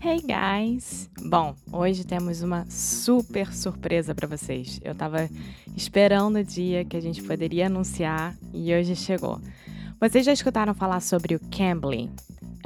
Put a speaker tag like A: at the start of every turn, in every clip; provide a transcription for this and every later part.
A: Hey guys! Bom, hoje temos uma super surpresa para vocês. Eu tava esperando o dia que a gente poderia anunciar e hoje chegou. Vocês já escutaram falar sobre o Cambly?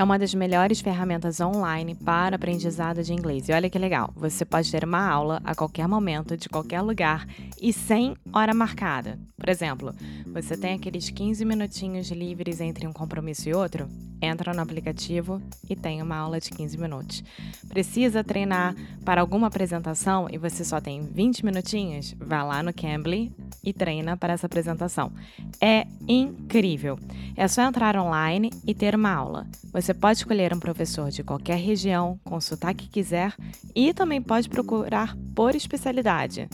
A: É uma das melhores ferramentas online para aprendizado de inglês. E olha que legal, você pode ter uma aula a qualquer momento, de qualquer lugar e sem hora marcada. Por exemplo, você tem aqueles 15 minutinhos livres entre um compromisso e outro? Entra no aplicativo e tem uma aula de 15 minutos. Precisa treinar para alguma apresentação e você só tem 20 minutinhos? Vá lá no Cambly e treina para essa apresentação. É incrível! É só entrar online e ter uma aula. Você pode escolher um professor de qualquer região, sotaque que quiser e também pode procurar por especialidade.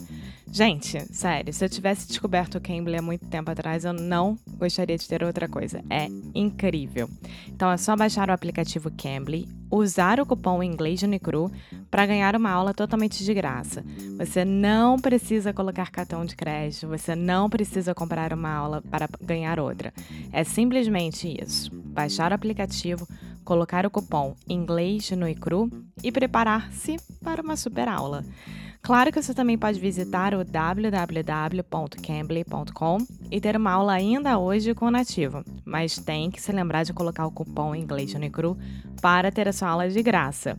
A: Gente, sério, se eu tivesse descoberto o Cambly há muito tempo atrás, eu não gostaria de ter outra coisa. É incrível. Então é só baixar o aplicativo Cambly, usar o cupom inglês Unicru para ganhar uma aula totalmente de graça. Você não precisa colocar cartão de crédito, você não precisa comprar uma aula para ganhar outra. É simplesmente isso. Baixar o aplicativo, colocar o cupom inglês no ICRU e preparar-se para uma super aula. Claro que você também pode visitar o www.cambly.com e ter uma aula ainda hoje com o nativo, mas tem que se lembrar de colocar o cupom inglês Unicru para ter a sua aula de graça.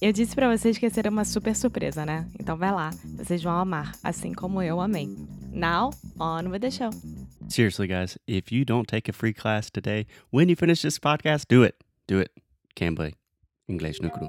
A: Eu disse para vocês que ia ser uma super surpresa, né? Então vai lá, vocês vão amar, assim como eu amei. Now, on with the show.
B: Seriously, guys, if you don't take a free class today, when you finish this podcast, do it. Do it. Cambly. Inglês no cru.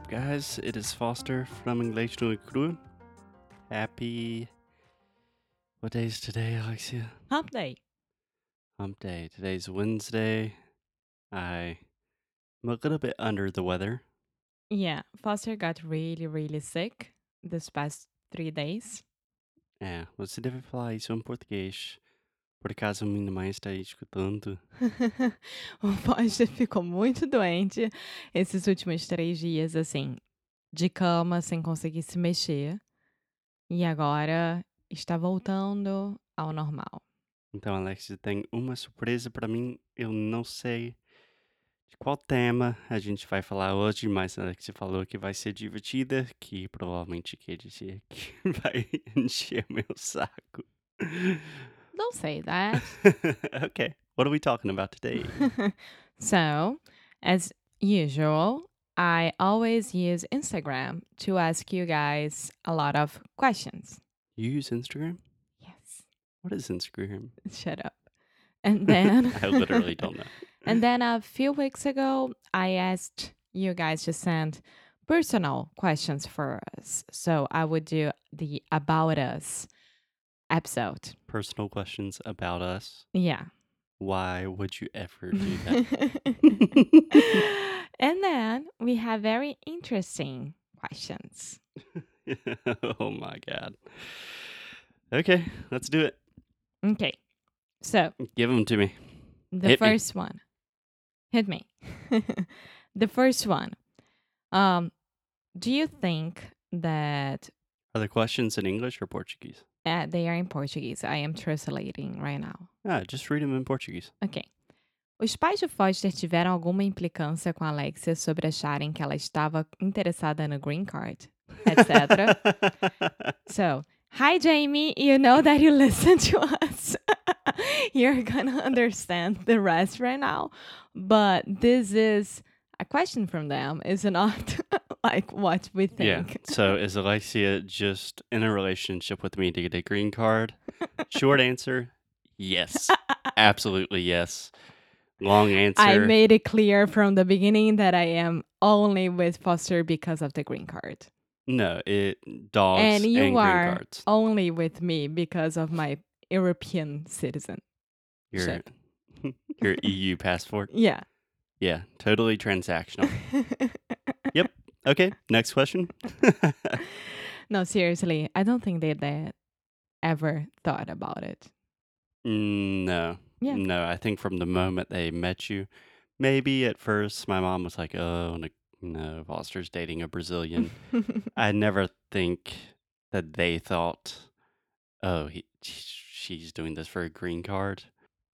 B: Up, guys? It is Foster from English no Cru. Happy. What day is today, Alexia?
A: Hump day.
B: Hump day. Today's Wednesday. I am a little bit under the weather.
A: Yeah, Foster got really, really sick this past three days.
B: É, você deve falar isso em português. Por acaso minha mãe está aí escutando.
A: o Foster ficou muito doente esses últimos três dias, assim, de cama, sem conseguir se mexer. E agora está voltando ao normal.
B: Então, Alexia, tem uma surpresa para mim. Eu não sei de qual tema a gente vai falar hoje, mas a Alexia falou que vai ser divertida, que provavelmente quer dizer que vai encher meu saco.
A: Don't say that.
B: okay, what are we talking about today?
A: so, as usual, I always use Instagram to ask you guys a lot of questions.
B: You use Instagram?
A: Yes.
B: What is Instagram?
A: Shut up. And then
B: I literally don't know.
A: And then a few weeks ago, I asked you guys to send personal questions for us. So I would do the About Us episode.
B: Personal questions about us.
A: Yeah.
B: Why would you ever do that?
A: and then we have very interesting questions.
B: oh my God. Okay, let's do it.
A: Okay. So
B: Give them to me.
A: the
B: Hit me.
A: first one. Hit me. the first one. Um, do you think that
B: Are the questions in English or Portuguese?
A: Uh, they are in Portuguese? I am translating right now.
B: Ah, just read them in Portuguese.
A: Ok. Os pais de Foster tiveram alguma implicância com a Alexia sobre acharem que ela estava interessada no green card, etc. so, hi Jamie, you know that you listen to us. You're gonna understand the rest right now, but this is a question from them. Is it not like what we think. yeah.
B: So is Alexia just in a relationship with me to get a green card? Short answer, yes. Absolutely yes. Long answer.
A: I made it clear from the beginning that I am only with Foster because of the green card.
B: no, it dogs
A: and you
B: green
A: are
B: cards.
A: only with me because of my European citizen.
B: You're. Your EU passport.
A: Yeah.
B: Yeah, totally transactional. Okay, next question.
A: no, seriously, I don't think they they ever thought about it.
B: Mm, no.
A: Yeah.
B: No, I think from the moment they met you, maybe at first my mom was like, "Oh, no, Foster's dating a Brazilian." I never think that they thought, "Oh, he, she's doing this for a green card."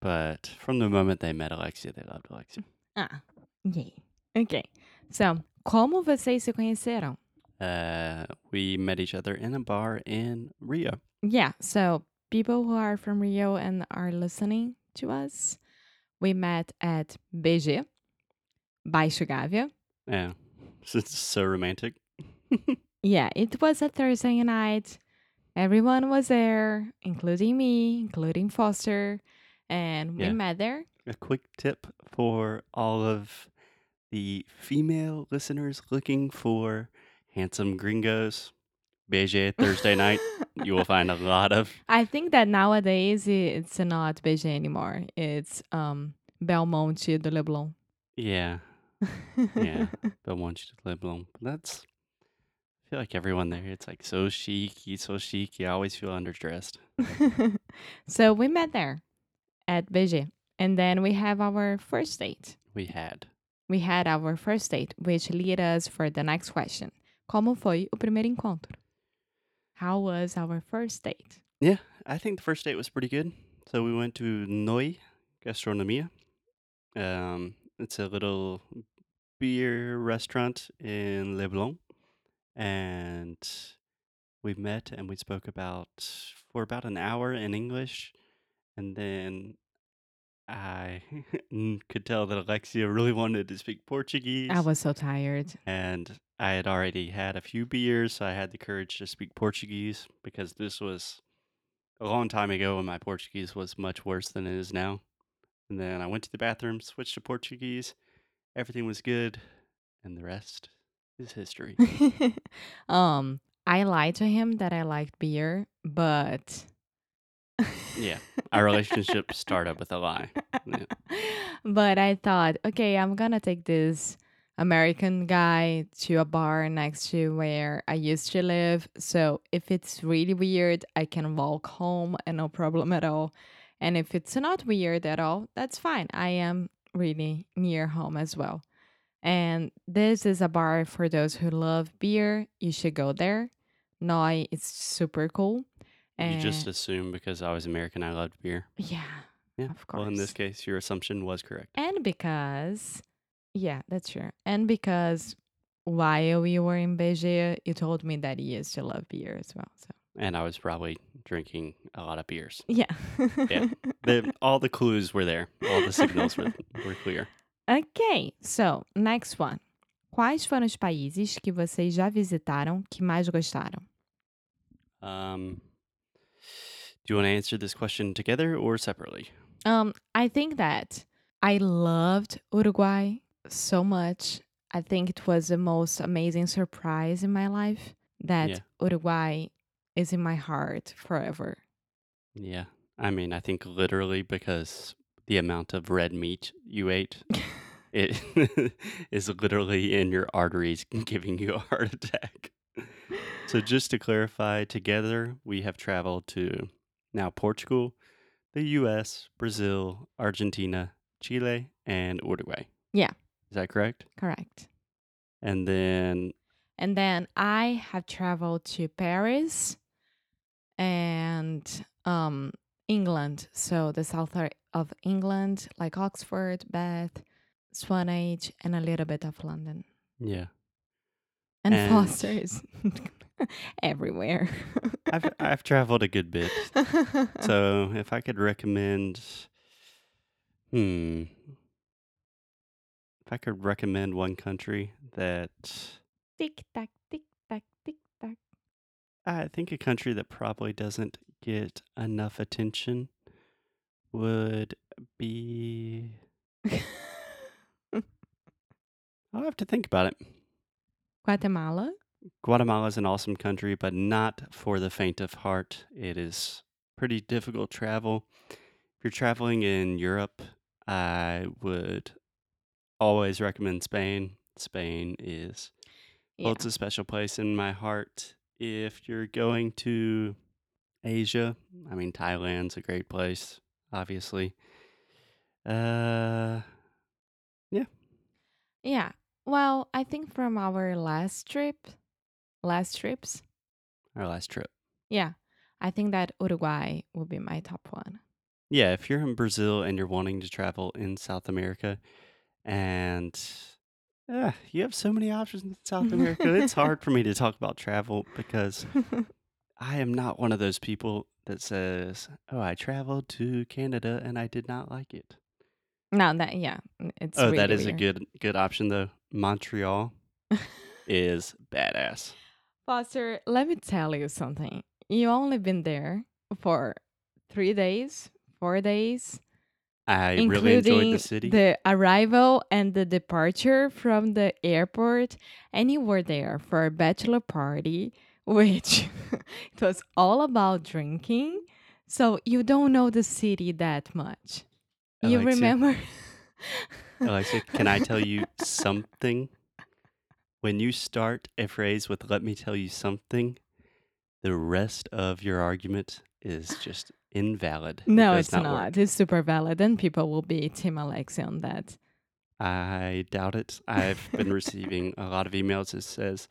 B: But from the moment they met Alexia, they loved Alexia.
A: ah, yay. Okay. So, como vocês se conheceram?
B: Uh, we met each other in a bar in Rio.
A: Yeah. So, people who are from Rio and are listening to us, we met at BG, Baixo Gávea.
B: Yeah, it's so romantic.
A: Yeah, it was a Thursday night. Everyone was there, including me, including Foster, and we
B: Yeah.
A: met there.
B: A quick tip for all of the female listeners looking for handsome gringos. BG Thursday night, you will find a lot of.
A: I think that nowadays it's not BG anymore. It's um Belmonte de Leblon.
B: Yeah, Yeah. you to live. That's. I feel like everyone there, it's like so chic, so chic. You always feel underdressed.
A: so we met there at BG. And then we have our first date.
B: We had.
A: We had our first date, which lead us for the next question. Como foi o primeiro encontro? How was our first date?
B: Yeah, I think the first date was pretty good. So we went to Noi Gastronomia. Um, it's a little beer restaurant in Leblon, and we met and we spoke about for about an hour in English, and then I could tell that Alexia really wanted to speak Portuguese.
A: I was so tired.
B: and I had already had a few beers, so I had the courage to speak Portuguese because this was a long time ago when my Portuguese was much worse than it is now. And then I went to the bathroom, switched to Portuguese, everything was good, and the rest is history.
A: um, I lied to him that I liked beer, but
B: Yeah, Our relationship started with a lie. Yeah.
A: but I thought, okay, I'm gonna take this American guy to a bar next to where I used to live. So if it's really weird, I can walk home and no problem at all. And if it's not weird at all, that's fine. I am really near home as well. And this is a bar for those who love beer. You should go there. Noi is super cool.
B: You just
A: And-
B: assume because I was American, I loved beer.
A: yeah,
B: Yeah.
A: Of course.
B: Well, in this
A: course.
B: case, your assumption was correct.
A: and because yeah, that's true. And because while we were in BG, you told me that you used to love beer as well. So
B: And I was probably drinking a lot of beers.
A: yeah.
B: Yeah. The, all the clues were there. All the signals were, were clear.
A: ok, so next one. Quais foram os países que vocês já visitaram que mais gostaram?
B: Um, do you want to answer this question together or separately?
A: Um, I think that I loved Uruguay so much. I think it was the most amazing surprise in my life that
B: Yeah.
A: Uruguay is in my heart forever.
B: Yeah. I mean, I think literally because the amount of red meat you ate, it is literally in your arteries giving you a heart attack. So, just to clarify, together we have traveled to now Portugal, the US, Brazil, Argentina, Chile, and Uruguay.
A: Yeah.
B: Is that correct?
A: Correct.
B: And then,
A: And then I have traveled to Paris and um England. So the south of England, like Oxford, Bath, Swanage, and a little bit of London.
B: yeah.
A: And,
B: And-
A: Foster is everywhere.
B: I've, I've traveled a good bit. So, if I could recommend, hmm, if I could recommend one country that
A: tick tack, tick tack, tick tack.
B: I think a country that probably doesn't get enough attention would be. I'll have to think about it.
A: Guatemala.
B: Guatemala is an awesome country, but not for the faint of heart. It is pretty difficult travel. If you're traveling in Europe, I would always recommend Spain. Spain is
A: Yeah.
B: holds a special place in my heart. If you're going to Asia, I mean Thailand's a great place, obviously. Uh yeah.
A: Yeah. Well, I think from our last trip, last trips,
B: Our last trip.
A: yeah, I think that Uruguay will be my top one.
B: Yeah, if you're in Brazil and you're wanting to travel in South America and uh, you have so many options in South America, it's hard for me to talk about travel because I am not one of those people that says, "Oh, I traveled to Canada and I did not like it."
A: no, that yeah, it's
B: Oh,
A: really
B: that is a good good option though. Montreal is badass.
A: Foster, let me tell you something. You only been there for three days, four days,
B: I really enjoyed the city.
A: the arrival and the departure from the airport, and you were there for a bachelor party, which it was all about drinking. So you don't know the city that much. You remember?
B: Alexia, can I tell you something? When you start a phrase with "let me tell you something," the rest of your argument is just invalid.
A: No,
B: does
A: it's
B: not
A: not. It's super valid, and people will be Team Alexia on that.
B: I doubt it. I've been receiving a lot of emails that says,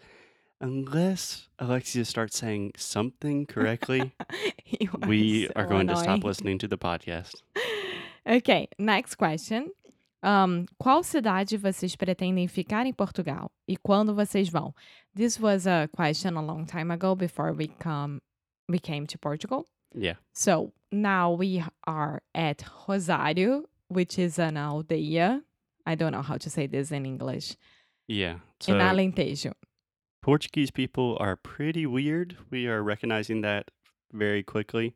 B: unless Alexia starts saying something correctly, we
A: so
B: are going to stop listening to the podcast.
A: Ok, next question. Um, qual cidade vocês pretendem ficar em Portugal e quando vocês vão? This was a question a long time ago before we come we came to Portugal.
B: Yeah.
A: So now we are at Rosário, which is an aldeia. I don't know how to say this in English.
B: Yeah.
A: in
B: So
A: Alentejo.
B: Portuguese people are pretty weird. We are recognizing that very quickly.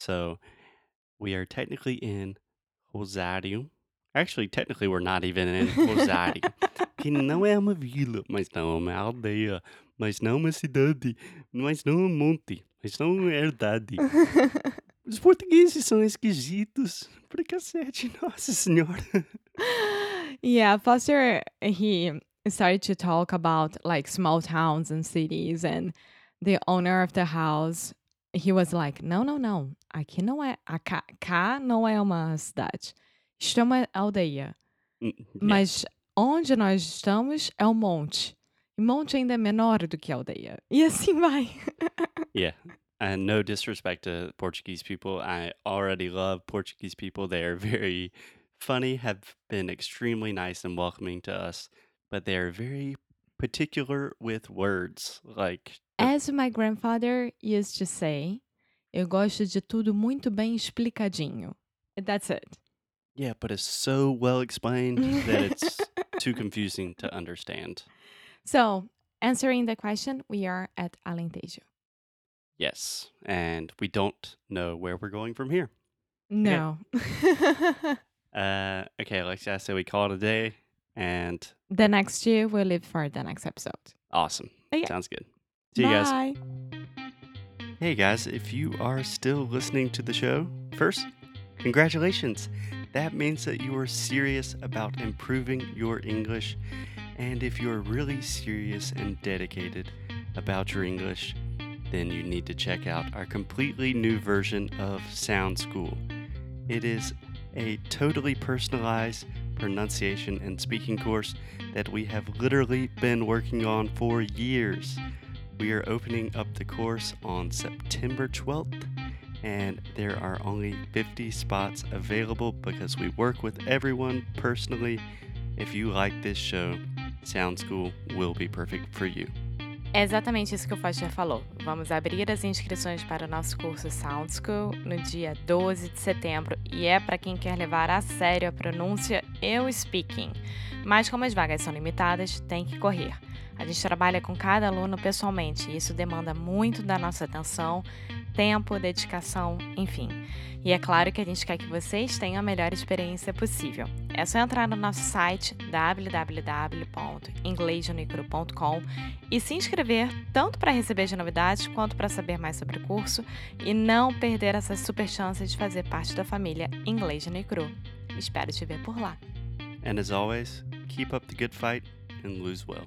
B: So we are technically in Rosário. Actually, technically, we're not even in Rosário. que não é uma vila, mas não é uma aldeia, mas não é uma cidade, mas não é um monte, mas não é uma herdade. Os portugueses são esquisitos. Pra cacete, nossa senhora.
A: yeah, Foster he started to talk about like small towns and cities and the owner of the house he was like, "No, no, no. Aqui não é, cá, cá não é uma cidade. Isto é uma aldeia.
B: Yeah,
A: Mas onde nós estamos é um monte. E monte ainda é menor do que aldeia. E assim vai.
B: yeah. And no disrespect to Portuguese people. I already love Portuguese people. They are very funny, have been extremely nice and welcoming to us, but they are very particular with words. Like,
A: As my grandfather used to say, eu gosto de tudo muito bem explicadinho. That's it.
B: Yeah, but it's so well explained that it's too confusing to understand.
A: So, answering the question, we are at Alentejo.
B: Yes. And we don't know where we're going from here.
A: No.
B: Uh, okay, Alexia, so we call it a day, and
A: the next year we'll live for the next episode.
B: awesome.
A: Okay.
B: Sounds good. See you guys.
A: Bye.
B: Hey guys, if you are still listening to the show, first, congratulations. That means that you are serious about improving your English. And if you're really serious and dedicated about your English, then you need to check out our completely new version of Sound School. It is a totally personalized pronunciation and speaking course that we have literally been working on for years. We are opening up the course on September 12th, and there are only 50 spots available because we work with everyone personally. If you like this show, Sound School will be perfect for you.
A: É exatamente isso que o Foster falou. Vamos abrir as inscrições para o nosso curso Sound School no dia 12 de setembro e é para quem quer levar a sério a pronúncia e o speaking. Mas como as vagas são limitadas, tem que correr. A gente trabalha com cada aluno pessoalmente e isso demanda muito da nossa atenção, tempo, dedicação, enfim. E é claro que a gente quer que vocês tenham a melhor experiência possível. É só entrar no nosso site www.inglêsunicru.com e se inscrever tanto para receber as novidades quanto para saber mais sobre o curso e não perder essa super chance de fazer parte da família Inglês Unicru. Espero te ver por lá.
B: And as always, keep up the good fight and lose well.